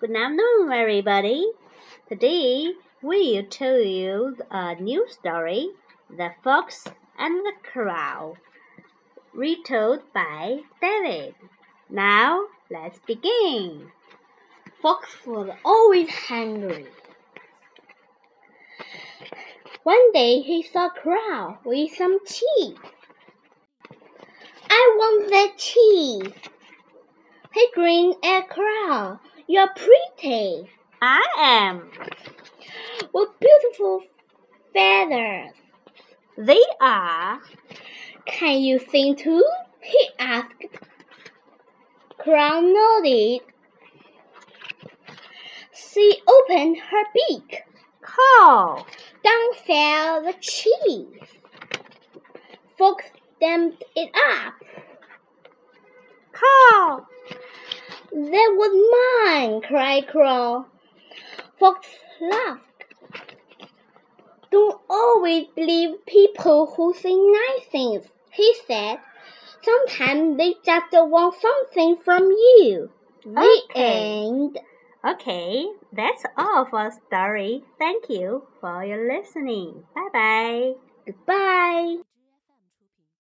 Good afternoon, everybody. Today we'll tell you a new story, The Fox and the Crow, retold by David. Now let's begin. Fox was always hungry. One day he saw a Crow with some cheese. I want that cheese. He grinned at Crow. You're pretty. I am. What beautiful feathers. They are. Can you sing too? he asked. Crow nodded. She opened her beak. Caw. Down fell the cheese. Fox stamped it up. Caw. That was mine, cried Crow. Fox laughed. Don't always believe people who say nice things, he said. Sometimes they just want something from you. The Okay. end. Okay, that's all for story. Thank you for your listening. Bye bye. Goodbye.